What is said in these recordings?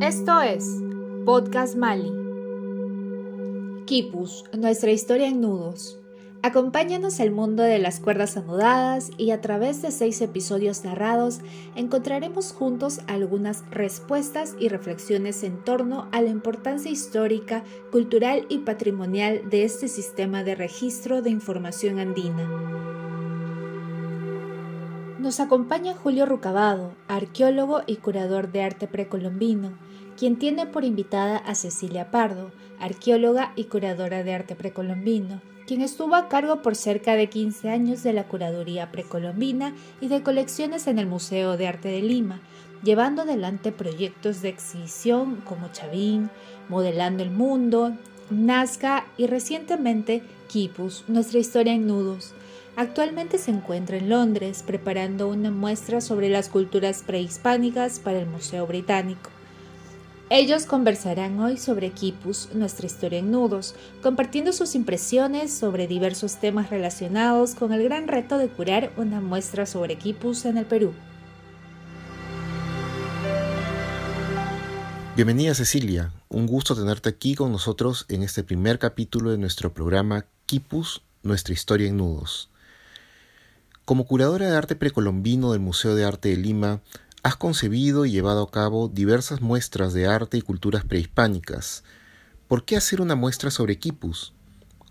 Esto es Podcast Mali. Kipus, nuestra historia en nudos. Acompáñanos al mundo de las cuerdas anudadas y a través de seis episodios narrados encontraremos juntos algunas respuestas y reflexiones en torno a la importancia histórica, cultural y patrimonial de este sistema de registro de información andina. Nos acompaña Julio Rucabado, arqueólogo y curador de arte precolombino, quien tiene por invitada a Cecilia Pardo, arqueóloga y curadora de arte precolombino, quien estuvo a cargo por cerca de 15 años de la curaduría precolombina y de colecciones en el Museo de Arte de Lima, llevando adelante proyectos de exhibición como Chavín, Modelando el Mundo, Nazca y recientemente Kipus, Nuestra Historia en Nudos, Actualmente se encuentra en Londres preparando una muestra sobre las culturas prehispánicas para el Museo Británico. Ellos conversarán hoy sobre Kipus, nuestra historia en nudos, compartiendo sus impresiones sobre diversos temas relacionados con el gran reto de curar una muestra sobre Kipus en el Perú. Bienvenida Cecilia, un gusto tenerte aquí con nosotros en este primer capítulo de nuestro programa Kipus, nuestra historia en nudos. Como curadora de arte precolombino del Museo de Arte de Lima, has concebido y llevado a cabo diversas muestras de arte y culturas prehispánicas. ¿Por qué hacer una muestra sobre quipus?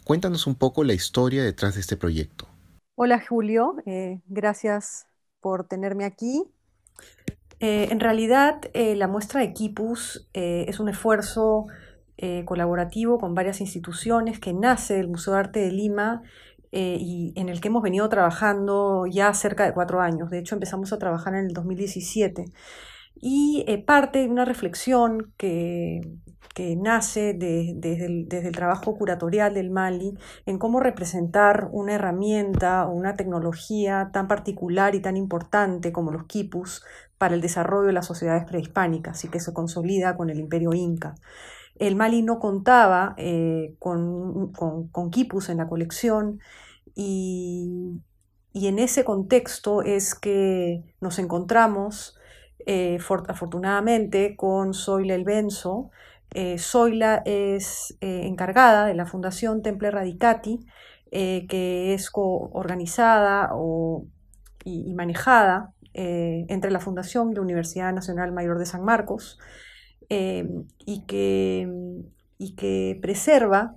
Cuéntanos un poco la historia detrás de este proyecto. Hola Julio, eh, gracias por tenerme aquí. Eh, en realidad, eh, la muestra de quipus es un esfuerzo colaborativo con varias instituciones que nace del Museo de Arte de Lima eh, y en el que hemos venido trabajando ya cerca de cuatro años. De hecho, empezamos a trabajar en el 2017. Y eh, parte de una reflexión que, que nace desde, el, desde, el, trabajo curatorial del Mali en cómo representar una herramienta o una tecnología tan particular y tan importante como los quipus para el desarrollo de las sociedades prehispánicas y que se consolida con el imperio inca. El Mali no contaba eh, con, con, quipus en la colección y, y, en ese contexto es que nos encontramos eh, afortunadamente con Zoila El Benzo. Eh, Zoila es encargada de la Fundación Temple Radicati, que es organizada y, y, manejada entre la Fundación la Universidad Nacional Mayor de San Marcos. Em, y, que, y, que, preserva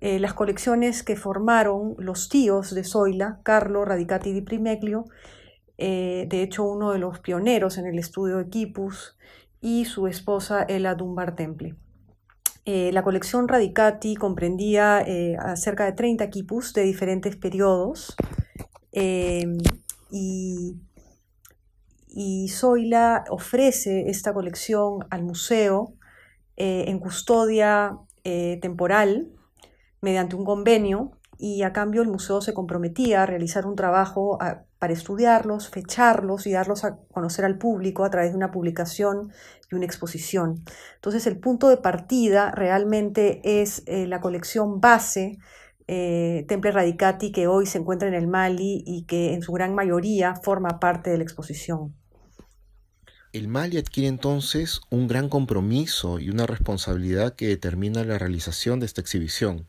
eh, las colecciones que formaron los tíos de Zoila, Carlo Radicati di Primeglio, eh, de hecho uno de los pioneros en el estudio de quipus, y su esposa Ella Dunbar Temple. Eh, la colección Radicati comprendía cerca de 30 quipus de diferentes periodos y y Zoila ofrece esta colección al museo eh, en custodia eh, temporal mediante un convenio y a cambio el museo se comprometía a realizar un trabajo para estudiarlos, fecharlos y darlos a conocer al público a través de una publicación y una exposición. Entonces el punto de partida realmente es eh, la colección base Temple Radicati que hoy se encuentra en el Mali y que en su gran mayoría forma parte de la exposición. El Mali adquiere entonces un gran compromiso y una responsabilidad que determina la realización de esta exhibición.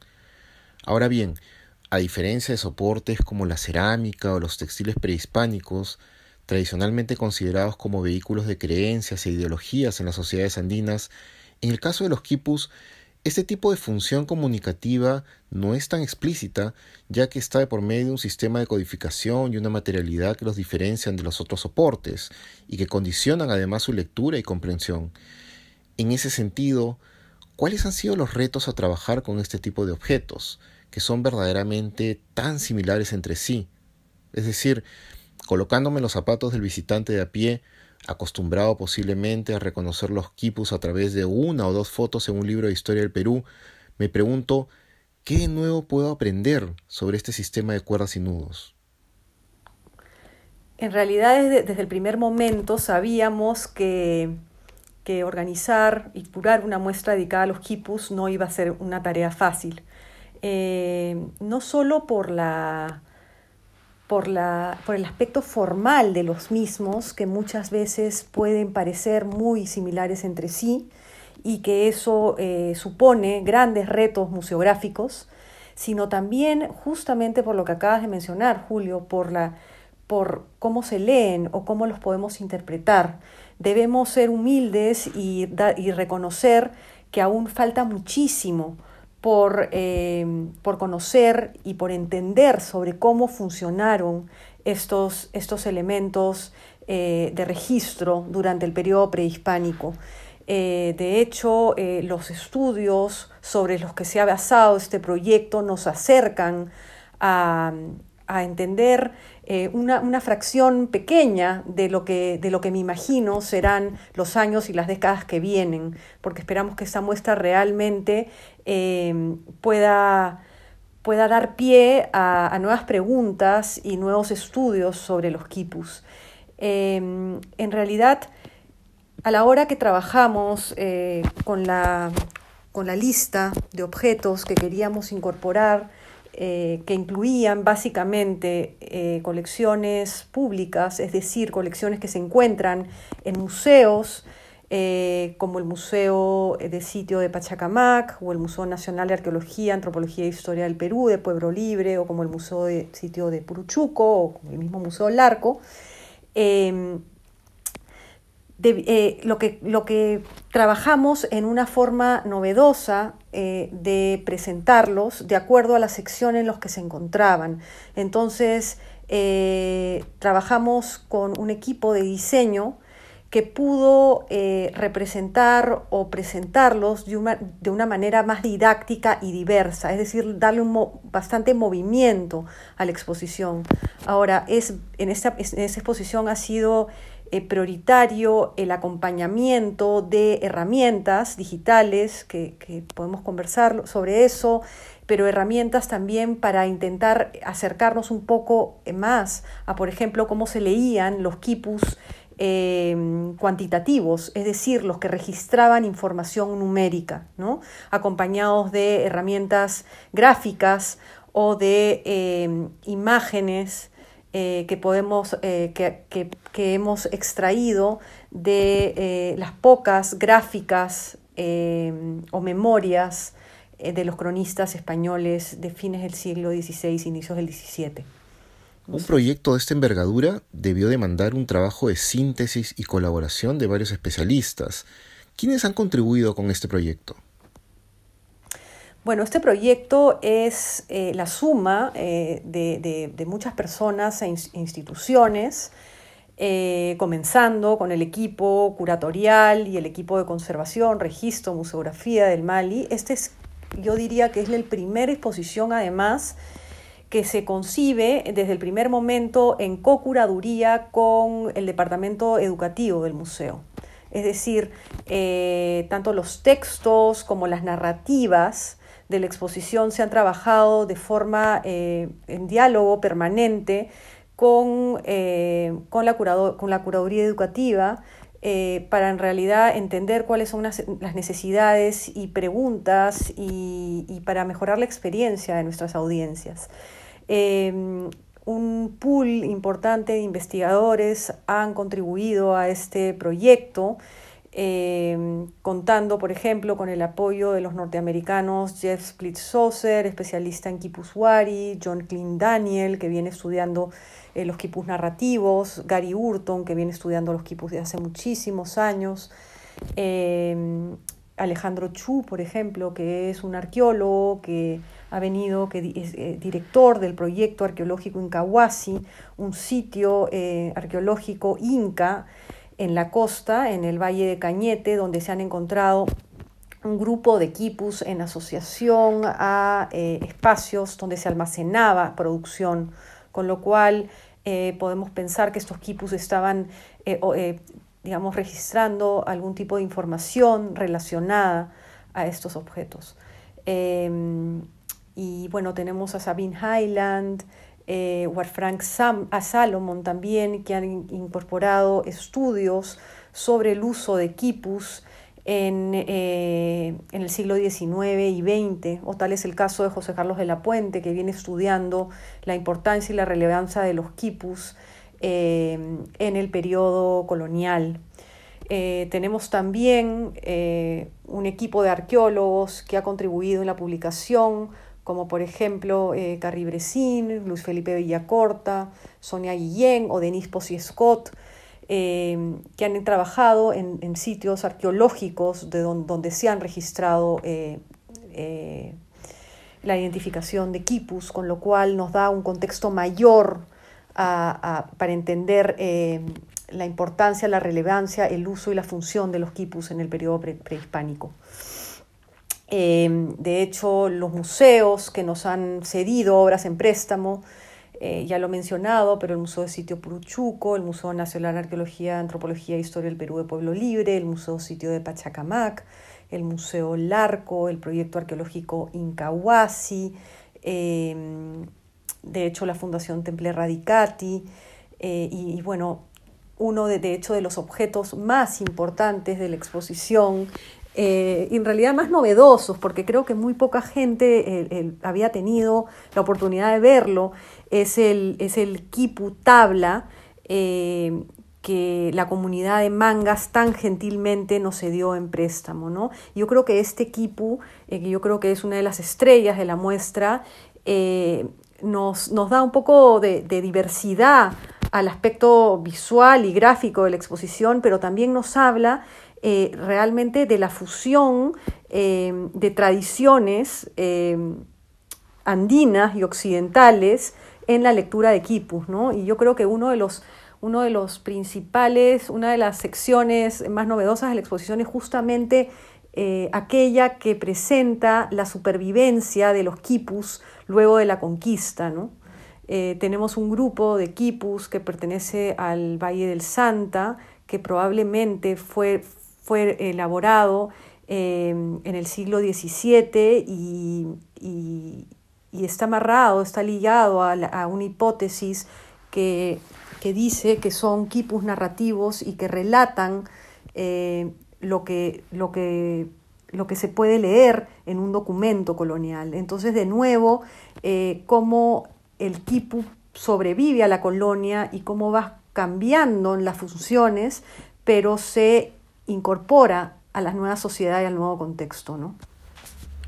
Ahora bien, a diferencia de soportes como la cerámica o los textiles prehispánicos, tradicionalmente considerados como vehículos de creencias e ideologías en las sociedades andinas, en el caso de los quipus este tipo de función comunicativa no es tan explícita, ya que está por medio de un sistema de codificación y una materialidad que los diferencian de los otros soportes y que condicionan además su lectura y comprensión. En ese sentido, ¿cuáles han sido los retos a trabajar con este tipo de objetos, que son verdaderamente tan similares entre sí? Es decir, colocándome los zapatos del visitante de a pie, acostumbrado posiblemente a reconocer los quipus a través de una o dos fotos en un libro de historia del Perú, me pregunto ¿qué nuevo puedo aprender sobre este sistema de cuerdas y nudos? En realidad desde, el primer momento sabíamos que, que, organizar y curar una muestra dedicada a los quipus no iba a ser una tarea fácil. Eh, no solo por la por, la, por el aspecto formal de los mismos, que muchas veces pueden parecer muy similares entre sí y que eso eh, supone grandes retos museográficos, sino también justamente por lo que acabas de mencionar, Julio, por, la, por cómo se leen o cómo los podemos interpretar. Debemos ser humildes y, y reconocer que aún falta muchísimo por, eh, por, conocer y por entender sobre cómo funcionaron estos, estos elementos eh, de registro durante el periodo prehispánico. Eh, de hecho, los estudios sobre los que se ha basado este proyecto nos acercan a, a entender eh, una, una, fracción pequeña de lo, que, de lo que me imagino serán los años y las décadas que vienen, porque esperamos que esta muestra realmente eh, pueda, pueda dar pie a, a, nuevas preguntas y nuevos estudios sobre los quipus. Eh, en realidad, a la hora que trabajamos con, la, con la lista de objetos que queríamos incorporar, eh, que incluían básicamente eh, colecciones públicas, es decir, colecciones que se encuentran en museos, eh, como el Museo de Sitio de Pachacamac o el Museo Nacional de Arqueología, Antropología e Historia del Perú de Pueblo Libre o como el Museo de Sitio de Puruchuco o el mismo Museo Larco. Eh, lo, que, lo que trabajamos en una forma novedosa eh, de presentarlos de acuerdo a la sección en los que se encontraban. Entonces, eh, trabajamos con un equipo de diseño que pudo representar o presentarlos de una, de una, manera más didáctica y diversa, es decir, darle un bastante movimiento a la exposición. Ahora, es, en, esta, en esta exposición ha sido eh, prioritario el acompañamiento de herramientas digitales, que, podemos conversar sobre eso, pero herramientas también para intentar acercarnos un poco más a, por ejemplo, cómo se leían los quipus em, cuantitativos, es decir, los que registraban información numérica, ¿no? acompañados de herramientas gráficas o de em, imágenes eh, que, podemos, eh, que, que, que, hemos extraído de eh, las pocas gráficas o memorias de los cronistas españoles de fines del siglo XVI, inicios del XVII. Un proyecto de esta envergadura debió demandar un trabajo de síntesis y colaboración de varios especialistas. ¿Quiénes han contribuido con este proyecto? Bueno, este proyecto es eh, la suma eh, de, muchas personas e instituciones, eh, comenzando con el equipo curatorial y el equipo de conservación, registro, museografía del Mali. Este es, yo diría que es la primera exposición, además, que se concibe desde el primer momento en co-curaduría con el departamento educativo del museo. Es decir, tanto los textos como las narrativas de la exposición se han trabajado de forma eh, en diálogo permanente con, eh, con, la, con la curaduría educativa eh, para en realidad entender cuáles son las necesidades y preguntas y, y, para mejorar la experiencia de nuestras audiencias. un pool importante de investigadores han contribuido a este proyecto. Em, contando, por ejemplo, con el apoyo de los norteamericanos Jeff Splitzhauser, especialista en Kipuswari, John Klein Daniel, que viene estudiando eh, los quipus narrativos, Gary Hurton, que viene estudiando los quipus de hace muchísimos años, em, Alejandro Chu, por ejemplo, que es un arqueólogo que ha venido, que es eh, director del proyecto arqueológico Incahuasi, un sitio eh, arqueológico inca, en la costa, en el Valle de Cañete, donde se han encontrado un grupo de quipus en asociación a eh, espacios donde se almacenaba producción, con lo cual eh, podemos pensar que estos quipus estaban, eh, digamos, registrando algún tipo de información relacionada a estos objetos. Em, y bueno, tenemos a Sabine Highland, eh, Frank a Salomon también, que han incorporado estudios sobre el uso de quipus en, en, el siglo XIX y XX, o tal es el caso de José Carlos de la Puente, que viene estudiando la importancia y la relevancia de los quipus en el periodo colonial. Eh, tenemos también eh, un equipo de arqueólogos que ha contribuido en la publicación, como por ejemplo eh, Carrie Luis Felipe Villacorta, Sonia Guillén o Denise Posy Scott, que han trabajado en, sitios arqueológicos de donde se han registrado la identificación de quipus, con lo cual nos da un contexto mayor para entender la importancia, la relevancia, el uso y la función de los quipus en el periodo prehispánico. Em, de hecho, los museos que nos han cedido obras en préstamo, eh, ya lo he mencionado, pero el Museo de Sitio Puruchuco, el Museo Nacional de Arqueología, Antropología e Historia del Perú de Pueblo Libre, el Museo Sitio de Pachacamac, el Museo Larco, el Proyecto Arqueológico Incahuasi, em, de hecho la Fundación Temple Radicati, eh, y, bueno, uno de, de hecho de los objetos más importantes de la exposición eh, en realidad más novedosos, porque creo que muy poca gente había tenido la oportunidad de verlo, es el, es el Kipu Tabla, eh, que la comunidad de mangas tan gentilmente nos cedió en préstamo. ¿no? Yo creo que este Kipu, eh, que yo creo que es una de las estrellas de la muestra, nos, nos, da un poco de diversidad al aspecto visual y gráfico de la exposición, pero también nos habla eh, realmente de la fusión eh, de tradiciones eh, andinas y occidentales en la lectura de Quipus, ¿no? Y yo creo que uno de los uno de los principales, una de las secciones más novedosas de la exposición es justamente aquella que presenta la supervivencia de los quipus luego de la conquista. ¿no? Tenemos un grupo de quipus que pertenece al Valle del Santa, que probablemente fue, fue elaborado em, en el siglo XVII y, y, está amarrado, está ligado a, a una hipótesis que, que, dice que son quipus narrativos y que relatan eh, lo, que, lo, que, lo que se puede leer en un documento colonial. Entonces, de nuevo, eh, cómo el quipu sobrevive a la colonia y cómo va cambiando en las funciones, pero se incorpora a la nueva sociedad y al nuevo contexto, ¿no?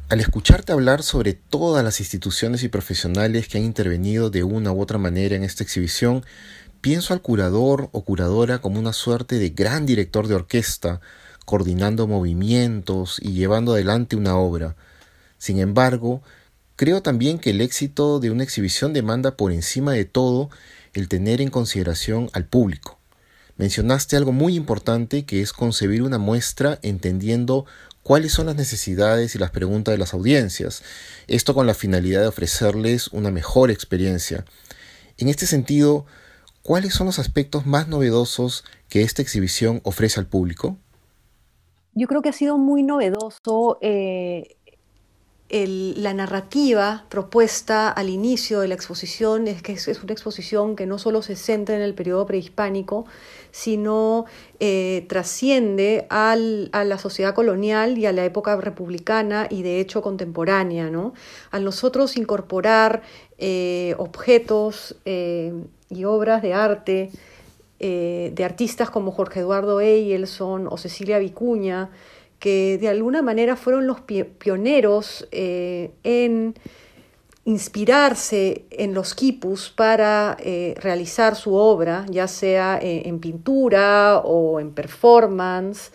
Al escucharte hablar sobre todas las instituciones y profesionales que han intervenido de una u otra manera en esta exhibición, pienso al curador o curadora como una suerte de gran director de orquesta, coordinando movimientos y llevando adelante una obra. Sin embargo, Creo también que el éxito de una exhibición demanda por encima de todo el tener en consideración al público. Mencionaste algo muy importante que es concebir una muestra entendiendo cuáles son las necesidades y las preguntas de las audiencias, esto con la finalidad de ofrecerles una mejor experiencia. En este sentido, ¿cuáles son los aspectos más novedosos que esta exhibición ofrece al público? Yo creo que ha sido muy novedoso eh, la narrativa propuesta al inicio de la exposición es que es, una exposición que no solo se centra en el periodo prehispánico, sino eh, trasciende a la sociedad colonial y a la época republicana y de hecho contemporánea. ¿no? Al nosotros incorporar eh, objetos eh, y obras de arte de artistas como Jorge Eduardo Eyelson o Cecilia Vicuña, que de alguna manera fueron los pioneros eh, en inspirarse en los quipus para eh, realizar su obra, ya sea eh, en pintura o en performance.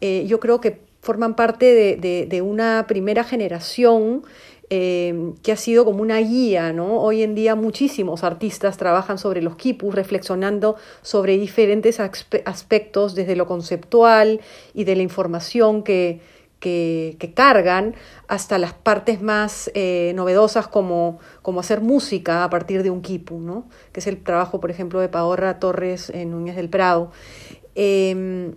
yo creo que forman parte de una primera generación eh, que ha sido como una guía, ¿no? Hoy en día muchísimos artistas trabajan sobre los quipus, reflexionando sobre diferentes aspectos desde lo conceptual y de la información que, que, cargan hasta las partes más eh, novedosas como, como, hacer música a partir de un quipu, ¿no? que es el trabajo, por ejemplo, de Paorra Torres en Núñez del Prado. Em,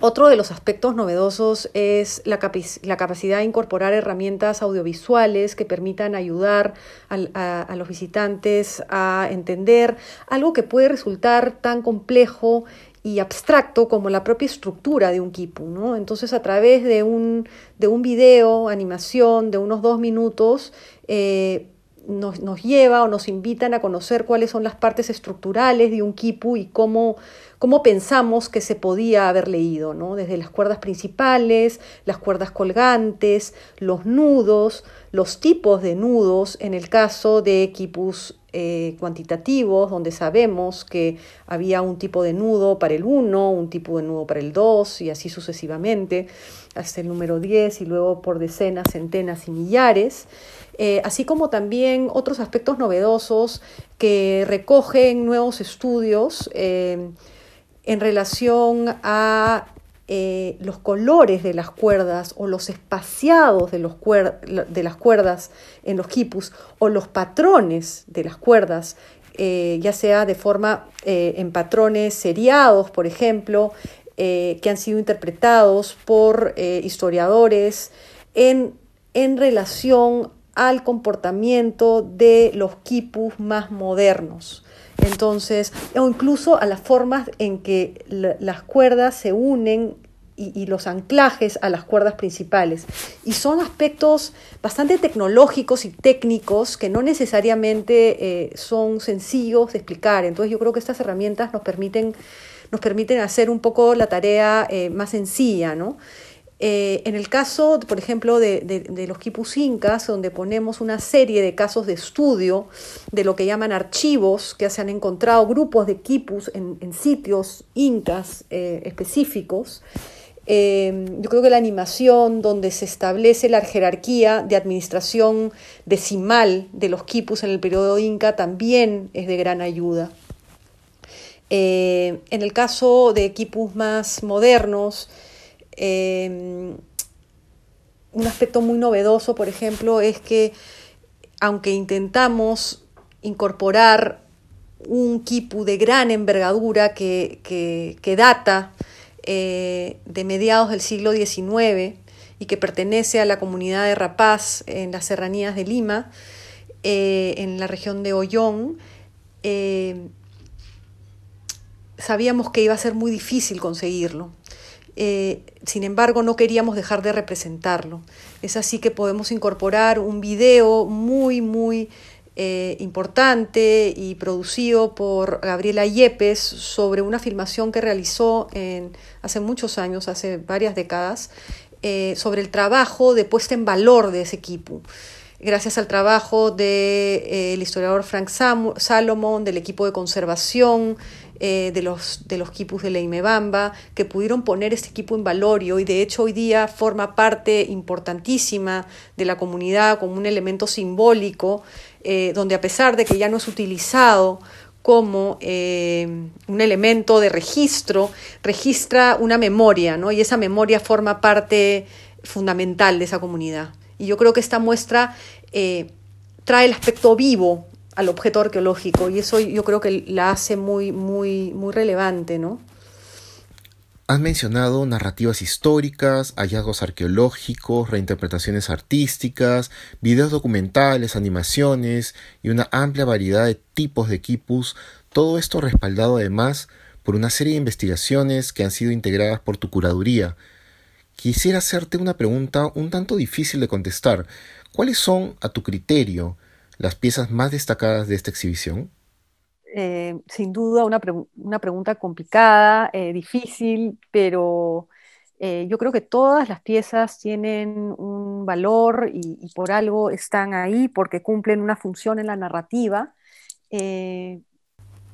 otro de los aspectos novedosos es la, capacidad de incorporar herramientas audiovisuales que permitan ayudar a, los visitantes a entender algo que puede resultar tan complejo y abstracto como la propia estructura de un quipu. ¿no? Entonces, a través de un, de un video, animación de unos dos minutos, eh, nos, nos, lleva o nos invitan a conocer cuáles son las partes estructurales de un quipu y cómo cómo pensamos que se podía haber leído, ¿no? desde las cuerdas principales, las cuerdas colgantes, los nudos, los tipos de nudos en el caso de equipos eh, cuantitativos, donde sabemos que había un tipo de nudo para el 1, un tipo de nudo para el 2 y así sucesivamente, hasta el número 10 y luego por decenas, centenas y millares. Eh, así como también otros aspectos novedosos que recogen nuevos estudios. Eh, en relación a eh, los colores de las cuerdas o los espaciados de, los de las cuerdas en los quipus o los patrones de las cuerdas, eh, ya sea de forma eh, en patrones seriados, por ejemplo, que han sido interpretados por historiadores en, en relación al comportamiento de los quipus más modernos. Entonces, o incluso a las formas en que las cuerdas se unen y, los anclajes a las cuerdas principales. Y son aspectos bastante tecnológicos y técnicos que no necesariamente eh, son sencillos de explicar. Entonces yo creo que estas herramientas nos permiten, nos permiten hacer un poco la tarea eh, más sencilla, ¿no? Eh, en el caso, por ejemplo, de, los quipus incas, donde ponemos una serie de casos de estudio de lo que llaman archivos, que se han encontrado grupos de quipus en, sitios incas eh, específicos, eh, yo creo que la animación donde se establece la jerarquía de administración decimal de los quipus en el periodo inca también es de gran ayuda. en el caso de quipus más modernos, Em, un aspecto muy novedoso, por ejemplo, es que aunque intentamos incorporar un quipu de gran envergadura que, data eh, de mediados del siglo XIX y que pertenece a la comunidad de Rapaz en las serranías de Lima, eh, en la región de Ollón, eh, sabíamos que iba a ser muy difícil conseguirlo. Eh, sin embargo, no queríamos dejar de representarlo. Es así que podemos incorporar un video muy, muy eh, importante y producido por Gabriela Yepes sobre una filmación que realizó en, hace muchos años, hace varias décadas, eh, sobre el trabajo de puesta en valor de ese equipo gracias al trabajo del de, historiador Frank Salomon, del equipo de conservación eh, de, los, de los quipus de la Imebamba, que pudieron poner este equipo en valor y de hecho hoy día forma parte importantísima de la comunidad como un elemento simbólico, eh, donde a pesar de que ya no es utilizado como eh, un elemento de registro, registra una memoria, ¿no? y esa memoria forma parte fundamental de esa comunidad. Y yo creo que esta muestra trae el aspecto vivo al objeto arqueológico y eso yo creo que la hace muy, muy, muy relevante, ¿no? Has mencionado narrativas históricas, hallazgos arqueológicos, reinterpretaciones artísticas, videos documentales, animaciones y una amplia variedad de tipos de quipus, todo esto respaldado además por una serie de investigaciones que han sido integradas por tu curaduría. Quisiera hacerte una pregunta un tanto difícil de contestar. ¿Cuáles son, a tu criterio, las piezas más destacadas de esta exhibición? Eh, sin duda una, pregunta complicada, eh, difícil, pero eh, yo creo que todas las piezas tienen un valor y, por algo están ahí, porque cumplen una función en la narrativa,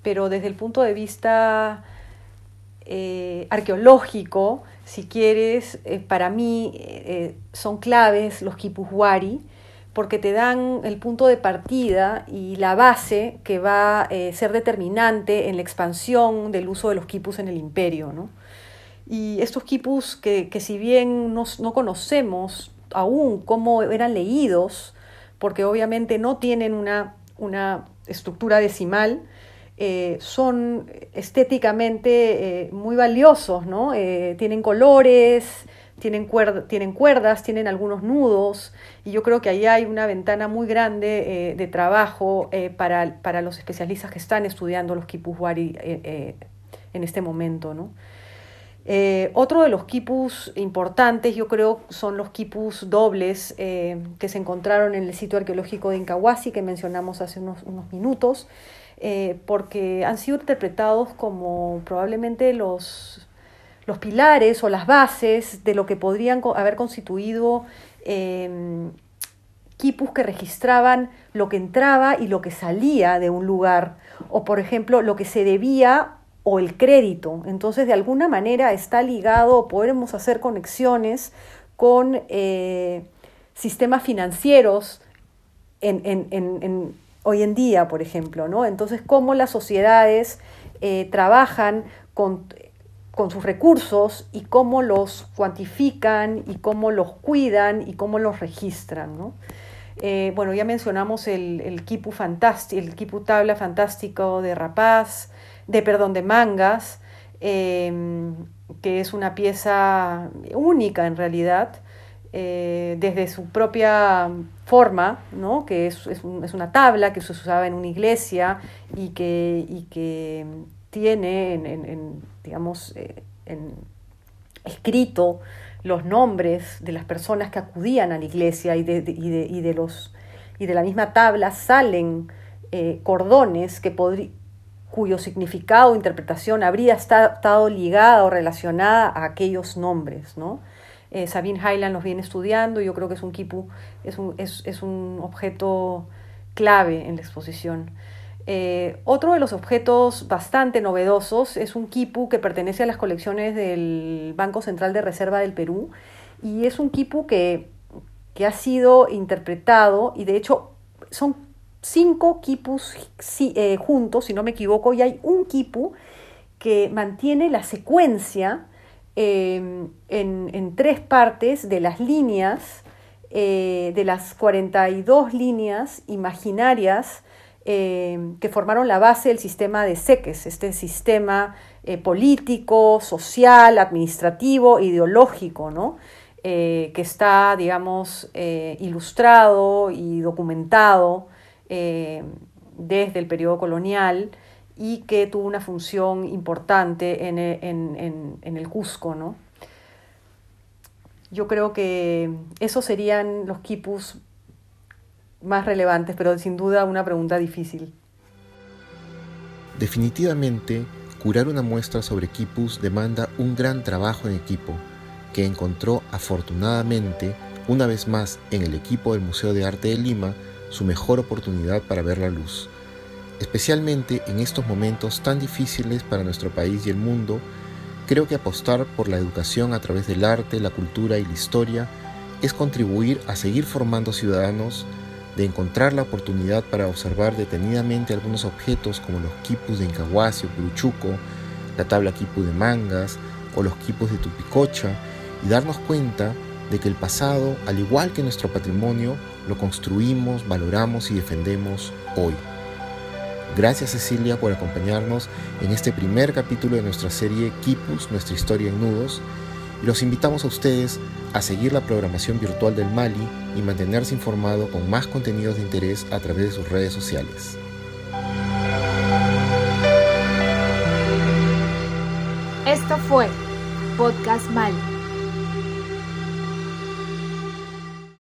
pero desde el punto de vista arqueológico, si quieres, para mí son claves los kipuhuari, porque te dan el punto de partida y la base que va a eh, ser determinante en la expansión del uso de los quipus en el imperio. Y estos quipus que, si bien no, conocemos aún cómo eran leídos, porque obviamente no tienen una, una estructura decimal, eh, son estéticamente eh, muy valiosos, ¿no? Eh, tienen colores, tienen, tienen, cuerdas, tienen algunos nudos, y yo creo que ahí hay una ventana muy grande de trabajo para, para, los especialistas que están estudiando los quipus wari en este momento, ¿no? Otro de los quipus importantes, yo creo, son los quipus dobles que se encontraron en el sitio arqueológico de Incahuasi, que mencionamos hace unos, unos minutos. Eh, porque han sido interpretados como probablemente los, los pilares o las bases de lo que podrían haber constituido eh, quipus que registraban lo que entraba y lo que salía de un lugar, o por ejemplo lo que se debía o el crédito. Entonces, de alguna manera está ligado, podemos hacer conexiones con eh, sistemas financieros en, en hoy en día, por ejemplo, ¿no? Entonces, cómo las sociedades eh, trabajan con, con, sus recursos y cómo los cuantifican y cómo los cuidan y cómo los registran, ¿no? Eh, bueno, ya mencionamos el, el el Kipu tabla fantástico de Rapaz, de perdón, de Mangas, em, que es una pieza única en realidad, eh, desde su propia forma, ¿no? que es, es, es, una tabla que se usaba en una iglesia y que, y que tiene, en, en, digamos, eh, en, escrito los nombres de las personas que acudían a la iglesia y de, y de, y de los, y de la misma tabla salen eh, cordones que cuyo significado o interpretación habría estado ligada o relacionada a aquellos nombres, ¿no? Eh, Sabine Highland los viene estudiando, yo creo que es un kipu, es un, es, es un objeto clave en la exposición. Eh, otro de los objetos bastante novedosos es un kipu que pertenece a las colecciones del Banco Central de Reserva del Perú y es un kipu que, que ha sido interpretado y de hecho son cinco quipus eh, juntos, si no me equivoco, y hay un kipu que mantiene la secuencia Em, en, tres partes de las líneas, eh, de las 42 líneas imaginarias em, que formaron la base del sistema de seques, este sistema eh, político, social, administrativo, ideológico, ¿no? Eh, que está, digamos, ilustrado y documentado desde el periodo colonial y que tuvo una función importante en, en, en, el Cusco. ¿no? Yo creo que esos serían los quipus más relevantes, pero sin duda una pregunta difícil. Definitivamente, curar una muestra sobre quipus demanda un gran trabajo en equipo, que encontró afortunadamente, una vez más en el equipo del Museo de Arte de Lima, su mejor oportunidad para ver la luz Especialmente en estos momentos tan difíciles para nuestro país y el mundo, creo que apostar por la educación a través del arte, la cultura y la historia es contribuir a seguir formando ciudadanos, de encontrar la oportunidad para observar detenidamente algunos objetos como los quipus de Incahuasi o Puruchuco, la tabla quipu de Mangas o los quipus de Tupicocha y darnos cuenta de que el pasado, al igual que nuestro patrimonio, lo construimos, valoramos y defendemos hoy. Gracias Cecilia por acompañarnos en este primer capítulo de nuestra serie Kipus, nuestra historia en nudos. Los invitamos a ustedes a seguir la programación virtual del Mali y mantenerse informado con más contenidos de interés a través de sus redes sociales. Esto fue Podcast Mali